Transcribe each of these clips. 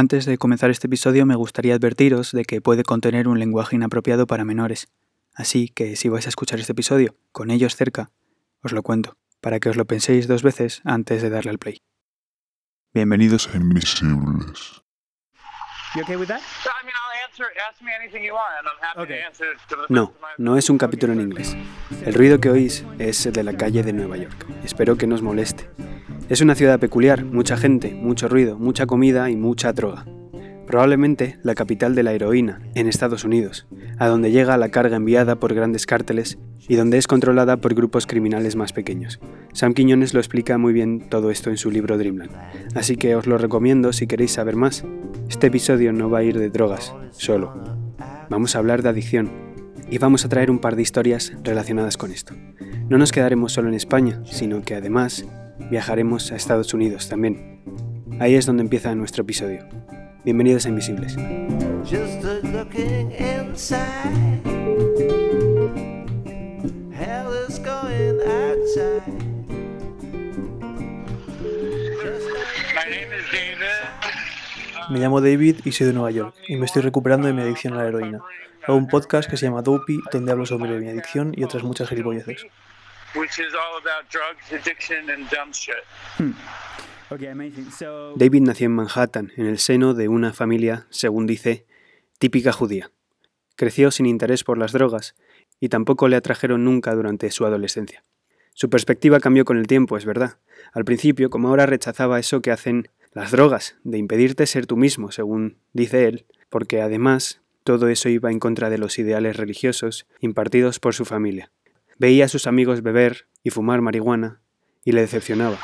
Antes de comenzar este episodio me gustaría advertiros de que puede contener un lenguaje inapropiado para menores. Así que si vais a escuchar este episodio con ellos cerca, os lo cuento, para que os lo penséis dos veces antes de darle al play. Bienvenidos a Invisibles. No, no es un capítulo en inglés. El ruido que oís es de la calle de Nueva York. Espero que no os moleste. Es una ciudad peculiar, mucha gente, mucho ruido, mucha comida y mucha droga. Probablemente la capital de la heroína, en Estados Unidos, a donde llega la carga enviada por grandes cárteles y donde es controlada por grupos criminales más pequeños. Sam Quiñones lo explica muy bien todo esto en su libro Dreamland, así que os lo recomiendo si queréis saber más. Este episodio no va a ir de drogas, solo. Vamos a hablar de adicción y vamos a traer un par de historias relacionadas con esto. No nos quedaremos solo en España, sino que además viajaremos a Estados Unidos también. Ahí es donde empieza nuestro episodio. Bienvenidos a Invisibles. Me llamo David y soy de Nueva York y me estoy recuperando de mi adicción a la heroína. Hago un podcast que se llama Dopey donde hablo sobre mi adicción y otras muchas gilipolleces. David nació en Manhattan, en el seno de una familia, según dice, típica judía. Creció sin interés por las drogas y tampoco le atrajeron nunca durante su adolescencia. Su perspectiva cambió con el tiempo, es verdad. Al principio, como ahora, rechazaba eso que hacen las drogas, de impedirte ser tú mismo, según dice él, porque además todo eso iba en contra de los ideales religiosos impartidos por su familia. Veía a sus amigos beber y fumar marihuana y le decepcionaba.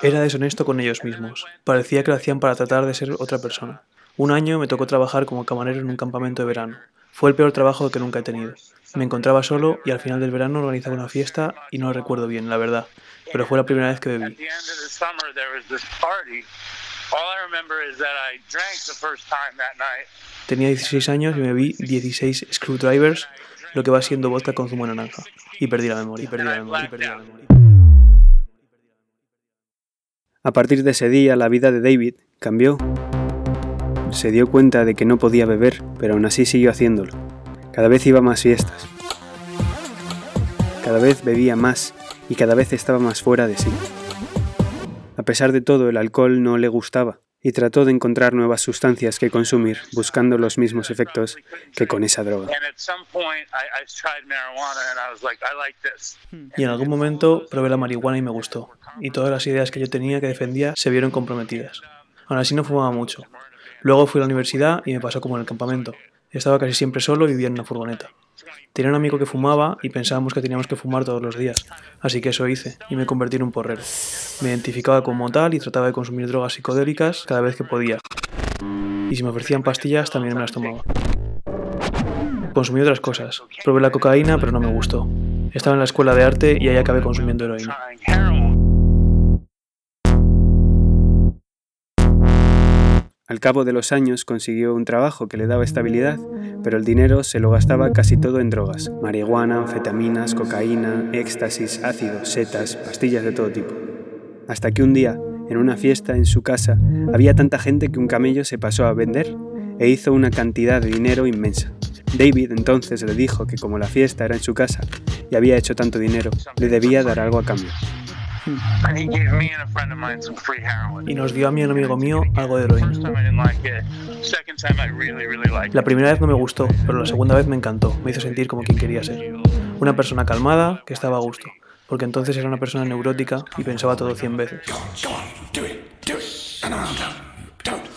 Era deshonesto con ellos mismos. Parecía que lo hacían para tratar de ser otra persona. Un año me tocó trabajar como camarero en un campamento de verano. Fue el peor trabajo que nunca he tenido. Me encontraba solo y al final del verano organizaba una fiesta y no lo recuerdo bien, la verdad, pero fue la primera vez que bebí. Tenía 16 años y me bebí 16 screwdrivers, lo que va siendo vodka con zumo de naranja. Y perdí la memoria, y perdí la memoria, y perdí la memoria. A partir de ese día, la vida de David cambió. Se dio cuenta de que no podía beber, pero aún así siguió haciéndolo. Cada vez iba a más fiestas. Cada vez bebía más y cada vez estaba más fuera de sí. A pesar de todo, el alcohol no le gustaba y trató de encontrar nuevas sustancias que consumir, buscando los mismos efectos que con esa droga. Y en algún momento probé la marihuana y me gustó, y todas las ideas que yo tenía que defendía se vieron comprometidas. Aún así no fumaba mucho. Luego fui a la universidad y me pasó como en el campamento. Estaba casi siempre solo y vivía en una furgoneta. Tenía un amigo que fumaba y pensábamos que teníamos que fumar todos los días, así que eso hice y me convertí en un porrero. Me identificaba como tal y trataba de consumir drogas psicodélicas cada vez que podía. Y si me ofrecían pastillas también me las tomaba. Consumí otras cosas. Probé la cocaína pero no me gustó. Estaba en la escuela de arte y ahí acabé consumiendo heroína. Al cabo de los años consiguió un trabajo que le daba estabilidad, pero el dinero se lo gastaba casi todo en drogas, marihuana, anfetaminas, cocaína, éxtasis, ácidos, setas, pastillas de todo tipo. Hasta que un día, en una fiesta en su casa, había tanta gente que un camello se pasó a vender e hizo una cantidad de dinero inmensa. David entonces le dijo que como la fiesta era en su casa y había hecho tanto dinero, le debía dar algo a cambio. Y nos dio a mí y a un amigo mío algo de heroína. La primera vez no me gustó, pero la segunda vez me encantó. Me hizo sentir como quien quería ser. Una persona calmada que estaba a gusto, porque entonces era una persona neurótica y pensaba todo cien veces.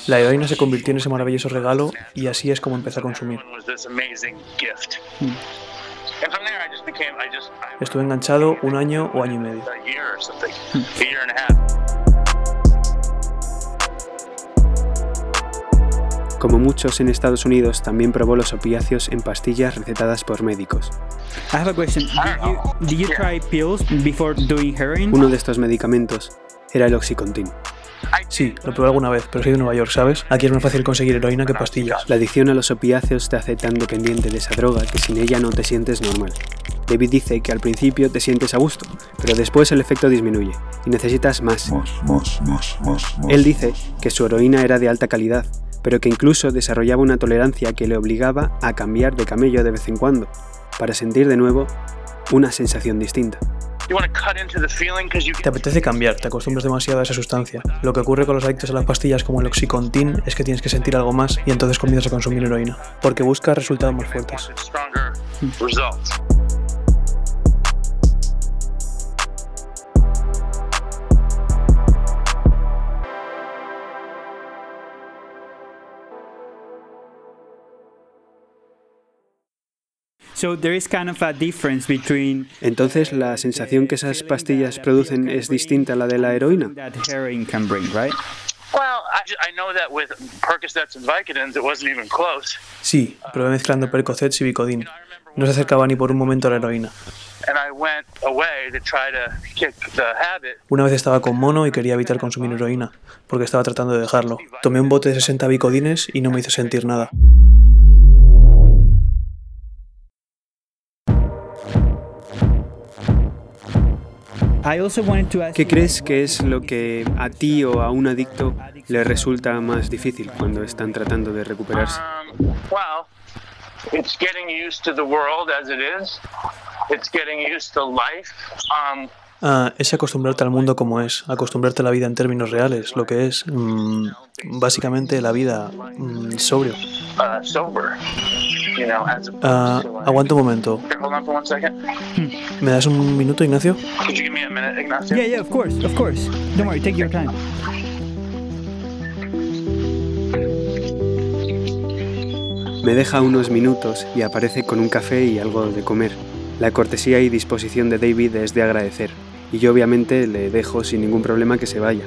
La heroína se convirtió en ese maravilloso regalo y así es como empecé a consumir. Estuve enganchado un año o año y medio. Como muchos en Estados Unidos, también probó los opiáceos en pastillas recetadas por médicos. Uno de estos medicamentos era el Oxycontin. Sí, lo probé alguna vez, pero soy de Nueva York, ¿sabes? Aquí es más fácil conseguir heroína que pastillas. La adicción a los opiáceos te hace tan dependiente de esa droga que sin ella no te sientes normal. David dice que al principio te sientes a gusto, pero después el efecto disminuye y necesitas más. Él dice que su heroína era de alta calidad, pero que incluso desarrollaba una tolerancia que le obligaba a cambiar de camello de vez en cuando, para sentir de nuevo una sensación distinta. Te apetece cambiar, te acostumbras demasiado a esa sustancia. Lo que ocurre con los adictos a las pastillas como el oxycontin es que tienes que sentir algo más y entonces comienzas a consumir heroína, porque buscas resultados más fuertes. Entonces la sensación que esas pastillas producen es distinta a la de la heroína. Sí, probé mezclando Percocets y Vicodin. No se acercaba ni por un momento a la heroína. Una vez estaba con mono y quería evitar consumir heroína, porque estaba tratando de dejarlo. Tomé un bote de 60 Vicodines y no me hizo sentir nada. ¿Qué crees que es lo que a ti o a un adicto le resulta más difícil cuando están tratando de recuperarse? Ah, es acostumbrarte al mundo como es, acostumbrarte a la vida en términos reales, lo que es mm, básicamente la vida mm, sobrio. Ah, aguanta un momento. ¿Me das un minuto, Ignacio? Yeah, yeah, of course, of course. Don't worry, take your time. Me deja unos minutos y aparece con un café y algo de comer. La cortesía y disposición de David es de agradecer y yo obviamente le dejo sin ningún problema que se vaya,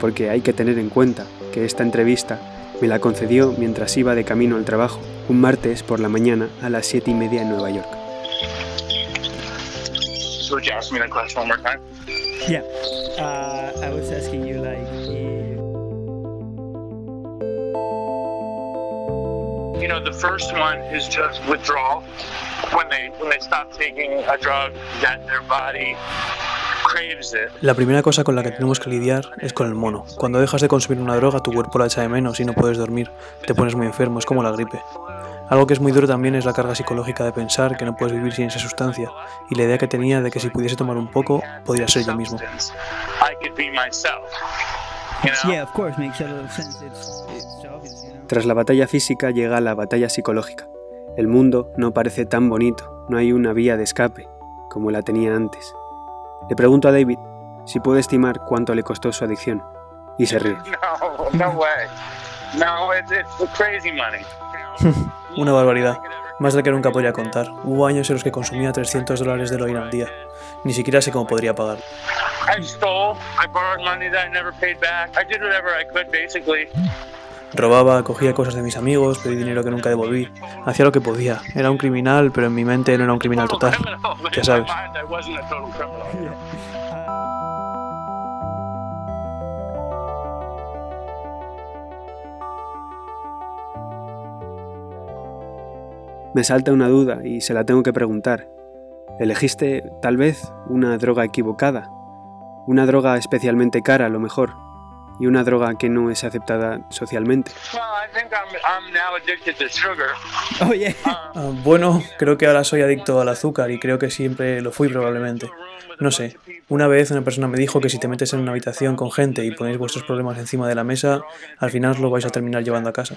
porque hay que tener en cuenta que esta entrevista me la concedió mientras iba de camino al trabajo, un martes por la mañana a las siete y media en Nueva York. Yeah, uh, I was asking you like. You know, the first one is just withdrawal. When they when they stop taking a drug that their body La primera cosa con la que tenemos que lidiar es con el mono. Cuando dejas de consumir una droga, tu cuerpo la echa de menos y no puedes dormir. Te pones muy enfermo, es como la gripe. Algo que es muy duro también es la carga psicológica de pensar que no puedes vivir sin esa sustancia y la idea que tenía de que si pudiese tomar un poco, podría ser yo mismo. Tras la batalla física llega la batalla psicológica. El mundo no parece tan bonito, no hay una vía de escape como la tenía antes. Le pregunto a David si puede estimar cuánto le costó su adicción y se ríe. Una barbaridad. Más de que nunca podría contar. Hubo años en los que consumía 300 dólares de heroína al día. Ni siquiera sé cómo podría pagar. Robaba, cogía cosas de mis amigos, pedí dinero que nunca devolví. Hacía lo que podía. Era un criminal, pero en mi mente no era un criminal total. Ya sabes. Me salta una duda y se la tengo que preguntar. ¿Elegiste tal vez una droga equivocada? Una droga especialmente cara a lo mejor, y una droga que no es aceptada socialmente. Oh, ah, bueno, creo que ahora soy adicto al azúcar y creo que siempre lo fui probablemente. No sé, una vez una persona me dijo que si te metes en una habitación con gente y ponéis vuestros problemas encima de la mesa, al final lo vais a terminar llevando a casa.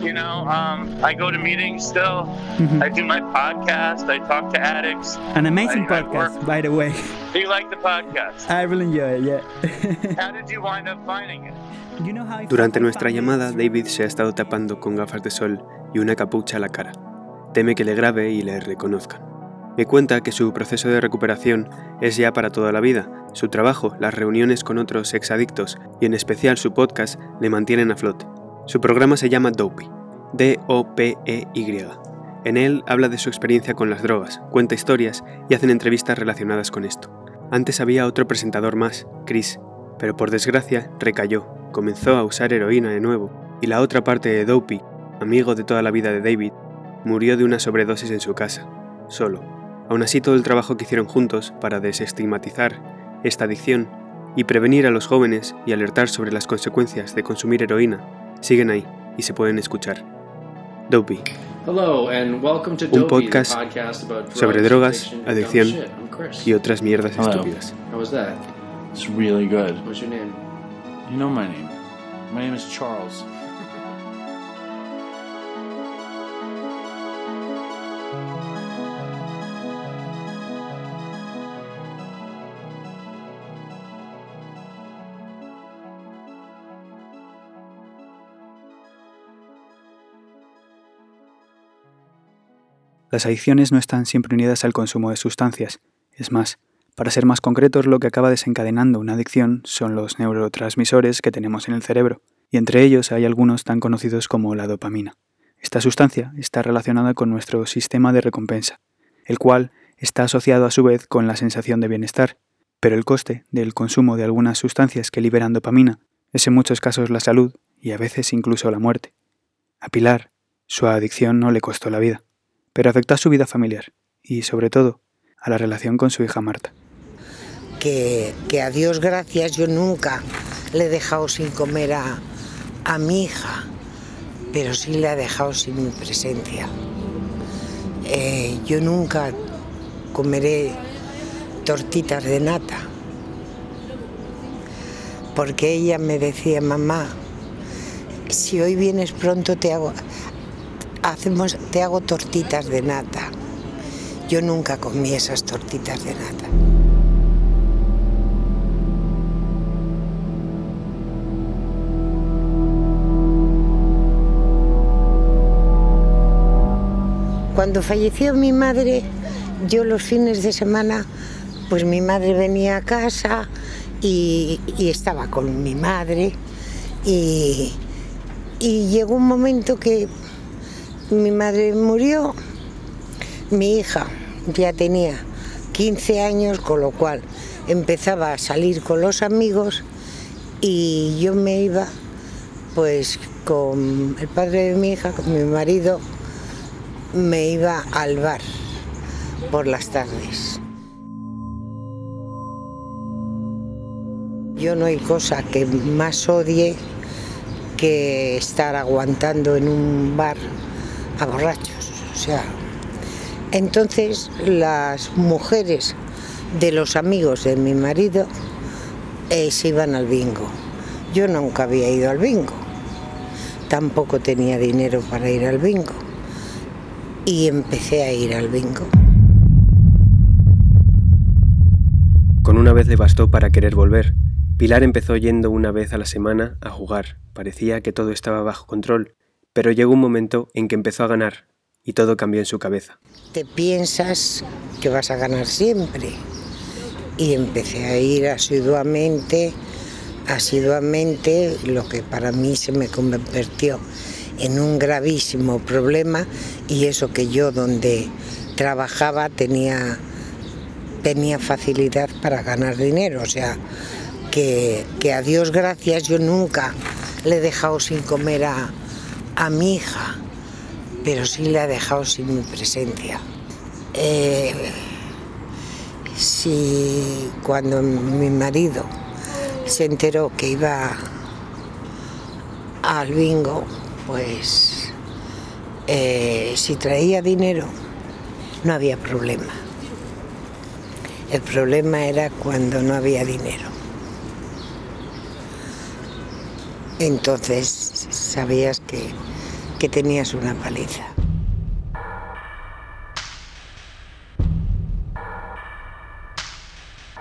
You know, um, I go to meetings still. Mm-hmm. I do my podcast. I talk to addicts. An amazing I, podcast, I by the way. Do you like the podcast? I really enjoy it. Yeah. how did you wind up finding it? Durante nuestra llamada, David se ha estado tapando con gafas de sol y una capucha a la cara. Teme que le grabe y le reconozcan. Me cuenta que su proceso de recuperación es ya para toda la vida. Su trabajo, las reuniones con otros exadictos y en especial su podcast le mantienen a flote. Su programa se llama Dopey, D-O-P-E-Y. En él habla de su experiencia con las drogas, cuenta historias y hacen entrevistas relacionadas con esto. Antes había otro presentador más, Chris, pero por desgracia recayó, comenzó a usar heroína de nuevo, y la otra parte de Dopey, amigo de toda la vida de David, murió de una sobredosis en su casa, solo. Aún así todo el trabajo que hicieron juntos para desestigmatizar esta adicción y prevenir a los jóvenes y alertar sobre las consecuencias de consumir heroína siguen ahí y se pueden escuchar. Dopey. Un podcast sobre drogas, adicción y otras mierdas estúpidas. It's really good. What's your name? You know my name. My name is Charles. Las adicciones no están siempre unidas al consumo de sustancias. Es más, para ser más concretos, lo que acaba desencadenando una adicción son los neurotransmisores que tenemos en el cerebro, y entre ellos hay algunos tan conocidos como la dopamina. Esta sustancia está relacionada con nuestro sistema de recompensa, el cual está asociado a su vez con la sensación de bienestar, pero el coste del consumo de algunas sustancias que liberan dopamina es en muchos casos la salud y a veces incluso la muerte. A Pilar, su adicción no le costó la vida pero afectó a su vida familiar y, sobre todo, a la relación con su hija Marta. Que, a Dios gracias yo nunca le he dejado sin comer a, a mi hija, pero sí le he dejado sin mi presencia. Eh, yo nunca comeré tortitas de nata, porque ella me decía, mamá, si hoy vienes pronto te hago, hacemos, te hago tortitas de nata. Yo nunca comí esas tortitas de nata. Cuando falleció mi madre, yo los fines de semana, pues mi madre venía a casa y, estaba con mi madre y, y llegó un momento que mi madre murió, mi hija ya tenía 15 años, con lo cual empezaba a salir con los amigos y yo me iba pues con el padre de mi hija, con mi marido, me iba al bar por las tardes. Yo no hay cosa que más odie que estar aguantando en un bar a borrachos. O sea, entonces las mujeres de los amigos de mi marido eh, se iban al bingo. Yo nunca había ido al bingo. Tampoco tenía dinero para ir al bingo. Y empecé a ir al bingo. Con una vez le bastó para querer volver. Pilar empezó yendo una vez a la semana a jugar. Parecía que todo estaba bajo control pero llegó un momento en que empezó a ganar y todo cambió en su cabeza. Te piensas que vas a ganar siempre. Y empecé a ir asiduamente, asiduamente, lo que para mí se me convirtió en un gravísimo problema y eso que yo donde trabajaba tenía, tenía facilidad para ganar dinero. O sea, que, que a Dios gracias yo nunca le he dejado sin comer a, a mi hija, pero sí le ha dejado sin mi presencia. Eh, si cuando mi marido se enteró que iba al bingo, pues eh, si traía dinero no había problema. El problema era cuando no había dinero. Entonces sabías que que tenías una paliza.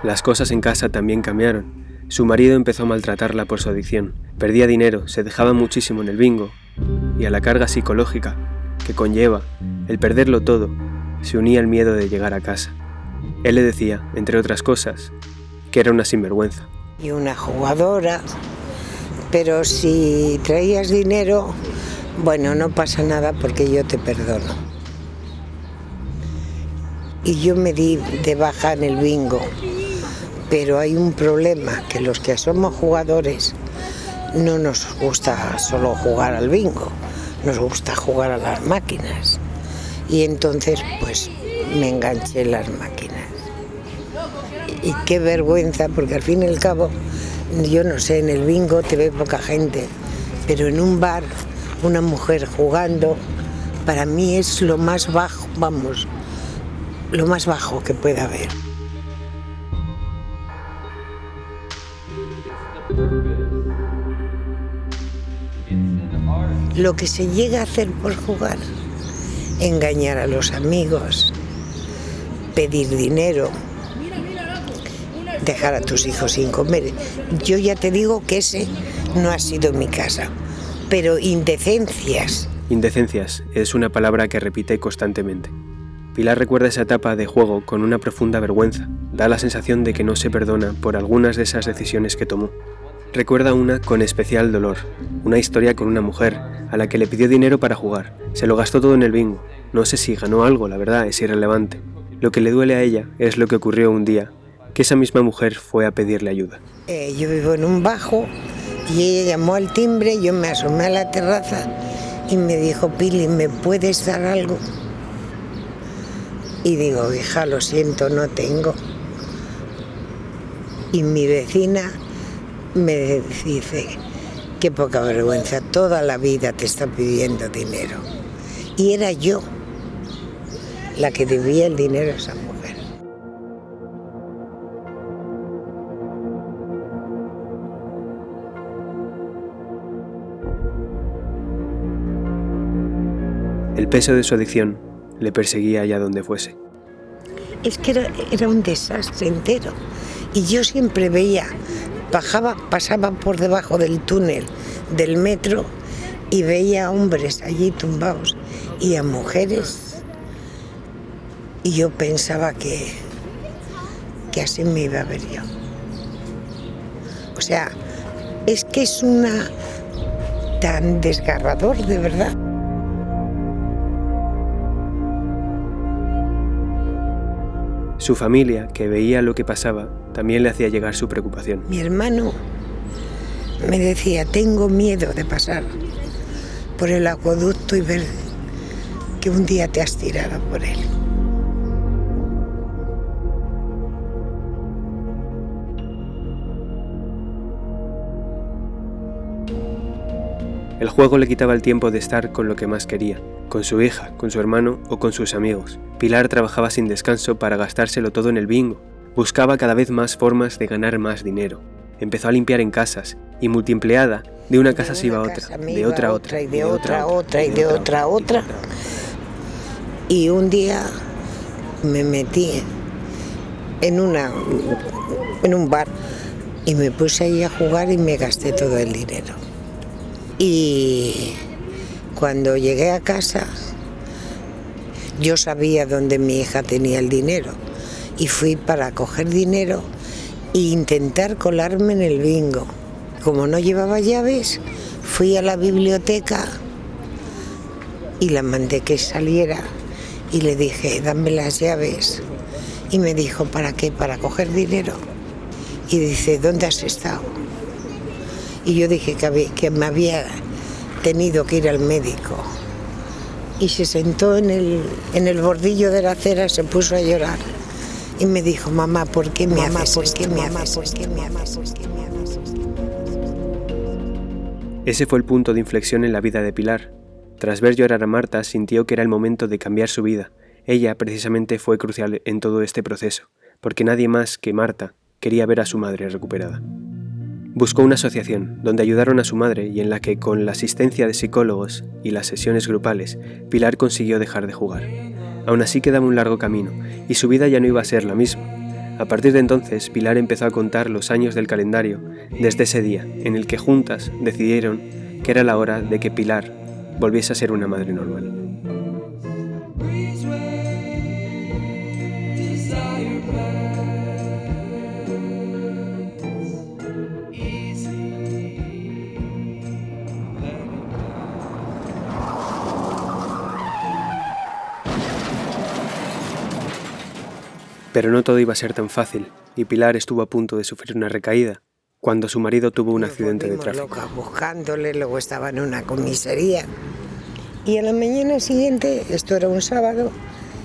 Las cosas en casa también cambiaron. Su marido empezó a maltratarla por su adicción. Perdía dinero, se dejaba muchísimo en el bingo y a la carga psicológica que conlleva el perderlo todo, se unía el miedo de llegar a casa. Él le decía, entre otras cosas, que era una sinvergüenza. Y una jugadora, pero si traías dinero, bueno, no pasa nada porque yo te perdono. Y yo me di de baja en el bingo, pero hay un problema, que los que somos jugadores no nos gusta solo jugar al bingo, nos gusta jugar a las máquinas. Y entonces pues me enganché en las máquinas. Y qué vergüenza, porque al fin y al cabo, yo no sé, en el bingo te ve poca gente, pero en un bar, una mujer jugando, para mí es lo más bajo, vamos, lo más bajo que pueda haber. Lo que se llega a hacer por jugar, engañar a los amigos, pedir dinero, dejar a tus hijos sin comer. Yo ya te digo que ese no ha sido mi casa, pero indecencias. Indecencias es una palabra que repite constantemente. Pilar recuerda esa etapa de juego con una profunda vergüenza. Da la sensación de que no se perdona por algunas de esas decisiones que tomó. Recuerda una con especial dolor, una historia con una mujer a la que le pidió dinero para jugar. Se lo gastó todo en el bingo. No sé si ganó algo, la verdad, es irrelevante. Lo que le duele a ella es lo que ocurrió un día, que esa misma mujer fue a pedirle ayuda. Eh, yo vivo en un bajo y ella llamó al timbre, yo me asomé a la terraza y me dijo, Pili, ¿me puedes dar algo? Y digo, hija, lo siento, no tengo. Y mi vecina me dice, qué poca vergüenza, toda la vida te está pidiendo dinero. Y era yo la que debía el dinero a esa. El peso de su adicción le perseguía allá donde fuese. Es que era, un desastre entero. Y yo siempre veía bajaba, pasaba por debajo del túnel del metro y veía a hombres allí tumbados y a mujeres. Y yo pensaba que, que así me iba a ver yo. O sea, es que es una tan desgarrador de verdad. Su familia, que veía lo que pasaba, también le hacía llegar su preocupación. Mi hermano me decía, tengo miedo de pasar por el acueducto y ver que un día te has tirado por él. El juego le quitaba el tiempo de estar con lo que más quería, con su hija, con su hermano o con sus amigos. Pilar trabajaba sin descanso para gastárselo todo en el bingo. Buscaba cada vez más formas de ganar más dinero. Empezó a limpiar en casas y multiempleada, de una casa se iba a otra, de otra a otra, y de otra a otra y de otra a otra. Y un día me metí en una en un bar y me puse ahí a jugar y me gasté todo el dinero. Y cuando llegué a casa, yo sabía dónde mi hija tenía el dinero y fui para coger dinero e intentar colarme en el bingo. Como no llevaba llaves, fui a la biblioteca y la mandé que saliera y le dije, dame las llaves. Y me dijo, ¿para qué? Para coger dinero. Y dice, ¿dónde has estado? Y yo dije que, que me había tenido que ir al médico. Y se sentó en el, en el bordillo de la acera, se puso a llorar. Y me dijo, mamá, ¿por qué me amas? ¿Por qué me amas? ¿Por qué me amas? ¿Por qué me amas? Ese fue el punto de inflexión en la vida de Pilar. Tras ver llorar a Marta, sintió que era el momento de cambiar su vida. Ella, precisamente, fue crucial en todo este proceso, porque nadie más que Marta quería ver a su madre recuperada. Buscó una asociación donde ayudaron a su madre y en la que, con la asistencia de psicólogos y las sesiones grupales, Pilar consiguió dejar de jugar. Aún así quedaba un largo camino, y su vida ya no iba a ser la misma. A partir de entonces, Pilar empezó a contar los años del calendario desde ese día en el que juntas decidieron que era la hora de que Pilar volviese a ser una madre normal. Pero no todo iba a ser tan fácil, y Pilar estuvo a punto de sufrir una recaída cuando su marido tuvo un accidente de tráfico. locas buscándole, luego estaba en una comisaría. Y a la mañana siguiente, esto era un sábado,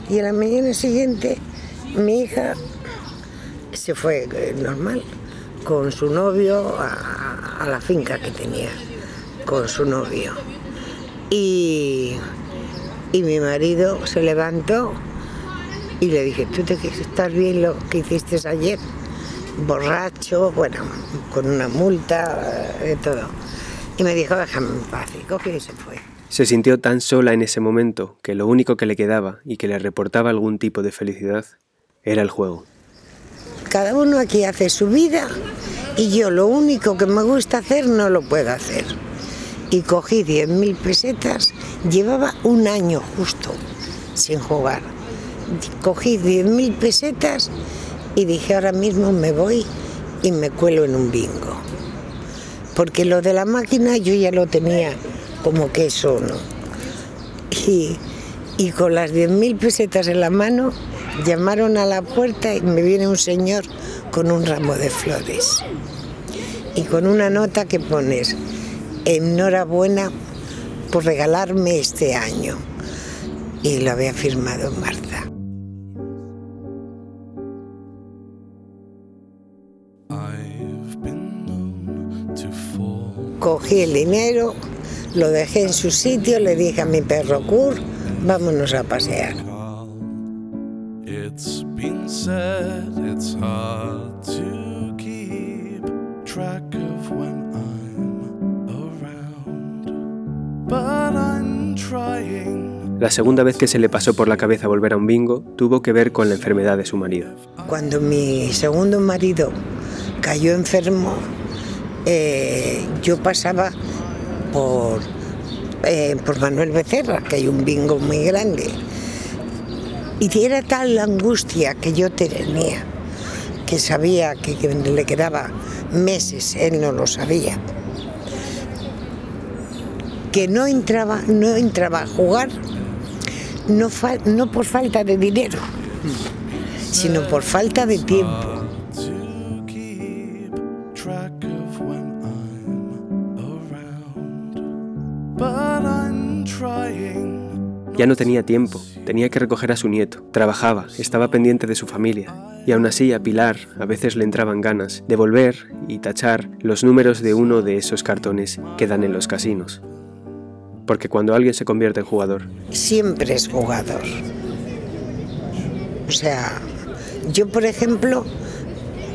y a la mañana siguiente mi hija se fue eh, normal con su novio a, a la finca que tenía, con su novio. Y, y mi marido se levantó y le dije, ¿tú te estás bien lo que hiciste ayer? Borracho, bueno, con una multa, eh, de todo. Y me dijo, déjame en paz, y cogió y se fue. Se sintió tan sola en ese momento que lo único que le quedaba y que le reportaba algún tipo de felicidad era el juego. Cada uno aquí hace su vida y yo lo único que me gusta hacer no lo puedo hacer. Y cogí 10.000 pesetas, llevaba un año justo sin jugar. Cogí 10.000 pesetas y dije ahora mismo me voy y me cuelo en un bingo. Porque lo de la máquina yo ya lo tenía como que eso, ¿no? Y, con las 10.000 pesetas en la mano llamaron a la puerta y me viene un señor con un ramo de flores y con una nota que pones enhorabuena por regalarme este año y lo había firmado Marta. Cogí el dinero, lo dejé en su sitio, le dije a mi perro Kur, vámonos a pasear. It's been said it's hard to keep track of when I'm around. But I'm trying. La segunda vez que se le pasó por la cabeza volver a un bingo tuvo que ver con la enfermedad de su marido. Cuando mi segundo marido cayó enfermo, eh, yo pasaba por, eh, por Manuel Becerra, que hay un bingo muy grande. Y era tal la angustia que yo tenía, que sabía que, le quedaba meses, él no lo sabía, que no entraba, no entraba a jugar, no, no por falta de dinero, sino por falta de tiempo. Ya no tenía tiempo, tenía que recoger a su nieto, trabajaba, estaba pendiente de su familia, y aún así a Pilar a veces le entraban ganas de volver y tachar los números de uno de esos cartones que dan en los casinos. Porque cuando alguien se convierte en jugador, siempre es jugador. O sea, yo por ejemplo,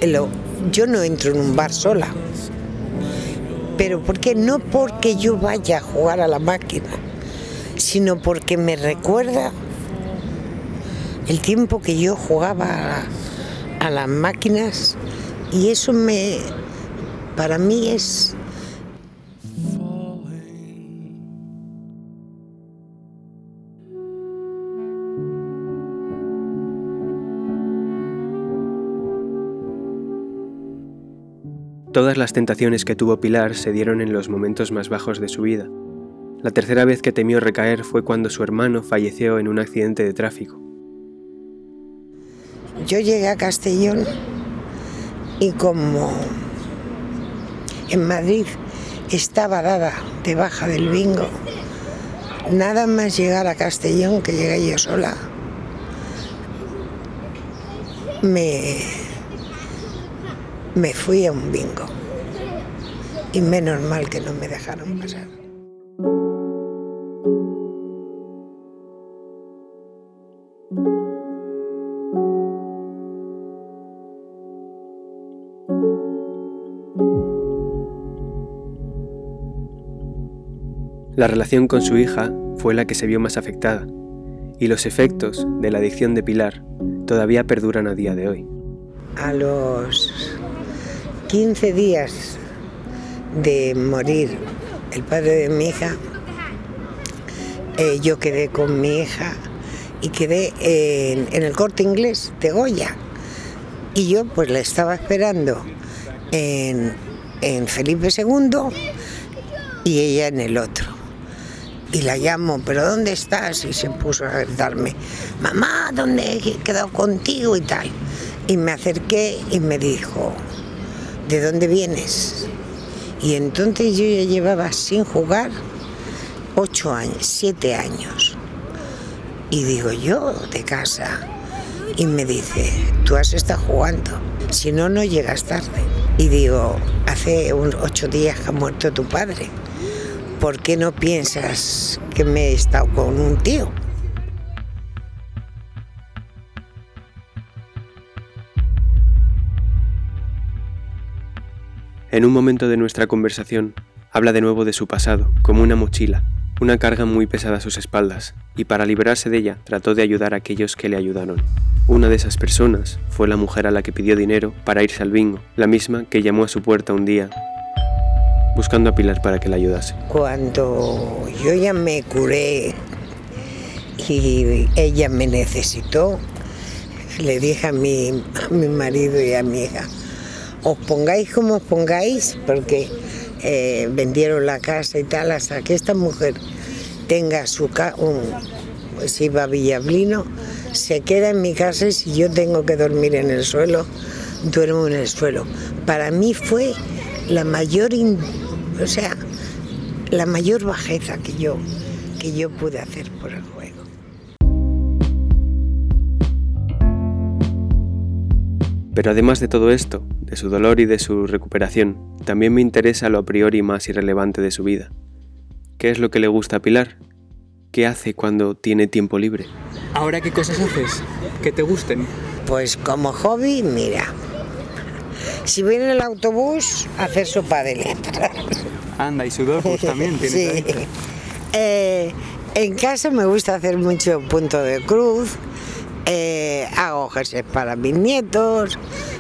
lo- yo no entro en un bar sola. Pero ¿por qué? No porque yo vaya a jugar a la máquina, sino porque me recuerda el tiempo que yo jugaba a, las máquinas y eso me, para mí es todas las tentaciones que tuvo Pilar se dieron en los momentos más bajos de su vida. La tercera vez que temió recaer fue cuando su hermano falleció en un accidente de tráfico. Yo llegué a Castellón y como en Madrid estaba dada de baja del bingo, nada más llegar a Castellón, que llegué yo sola, me, me fui a un bingo. Y menos mal que no me dejaron pasar. La relación con su hija fue la que se vio más afectada, y los efectos de la adicción de Pilar todavía perduran a día de hoy. A los 15 días de morir el padre de mi hija, eh, yo quedé con mi hija y quedé en, el corte inglés de Goya. Y yo pues la estaba esperando en Felipe II y ella en el otro. Y la llamo, ¿pero dónde estás? Y se puso a gritarme, mamá, ¿dónde he quedado contigo y tal? Y me acerqué y me dijo, ¿de dónde vienes? Y entonces yo ya llevaba sin jugar ocho años, siete años. Y digo, yo de casa. Y me dice, tú has estado jugando, si no, no llegas tarde. Y digo, hace ocho días que ha muerto tu padre. ¿Por qué no piensas que me he estado con un tío? En un momento de nuestra conversación, habla de nuevo de su pasado, como una mochila, una carga muy pesada a sus espaldas, y para librarse de ella trató de ayudar a aquellos que le ayudaron. Una de esas personas fue la mujer a la que pidió dinero para irse al bingo, la misma que llamó a su puerta un día buscando a Pilar para que la ayudase. Cuando yo ya me curé y ella me necesitó, le dije a mi, a mi marido y a mi hija, os pongáis como os pongáis, porque eh, vendieron la casa y tal, hasta que esta mujer tenga su casa, pues iba a Villablino, se queda en mi casa y si yo tengo que dormir en el suelo, duermo en el suelo. Para mí fue la mayor, o sea, la mayor bajeza que yo, que yo pude hacer por el juego. Pero además de todo esto, de su dolor y de su recuperación, también me interesa lo a priori más irrelevante de su vida. ¿Qué es lo que le gusta a Pilar? ¿Qué hace cuando tiene tiempo libre? ¿Ahora qué cosas haces? Que te gusten. Pues como hobby, mira, si viene el autobús, hacer sopa de letras. Anda, y sudokus también tienes Sí. Eh, en casa me gusta hacer mucho punto de cruz. eh, hago jerseys para mis nietos.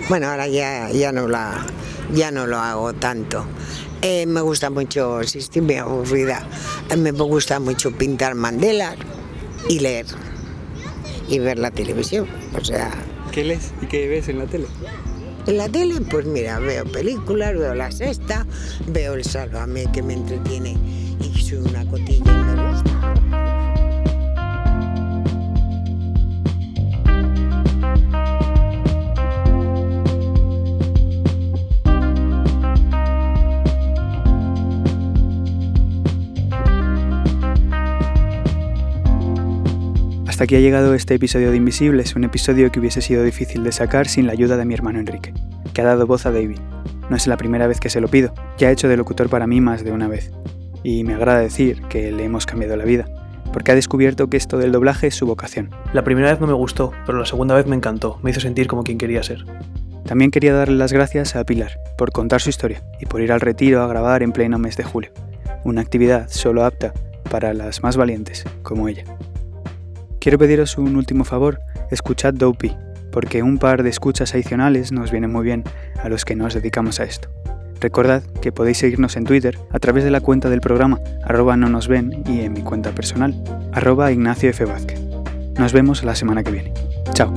Bueno, ahora ya, ya, no, la, ya no lo hago tanto. Eh, me gusta mucho, si estoy muy aburrida, me gusta mucho pintar mandelas y leer. Y ver la televisión. O sea, ¿Qué lees y qué ves en la tele? En la tele, pues mira, veo películas, veo la sexta, veo el Sálvame que me entretiene y soy una cotilla y me gusta. Hasta aquí ha llegado este episodio de Invisibles, un episodio que hubiese sido difícil de sacar sin la ayuda de mi hermano Enrique, que ha dado voz a David. No es la primera vez que se lo pido, ya ha hecho de locutor para mí más de una vez. Y me agrada decir que le hemos cambiado la vida, porque ha descubierto que esto del doblaje es su vocación. La primera vez no me gustó, pero la segunda vez me encantó, me hizo sentir como quien quería ser. También quería darle las gracias a Pilar por contar su historia y por ir al retiro a grabar en pleno mes de julio, una actividad solo apta para las más valientes, como ella. Quiero pediros un último favor, escuchad Dopey, porque un par de escuchas adicionales nos vienen muy bien a los que nos dedicamos a esto. Recordad que podéis seguirnos en Twitter a través de la cuenta del programa, arroba no nos ven, y en mi cuenta personal, arroba Ignacio F. Vázquez. Nos vemos la semana que viene. Chao.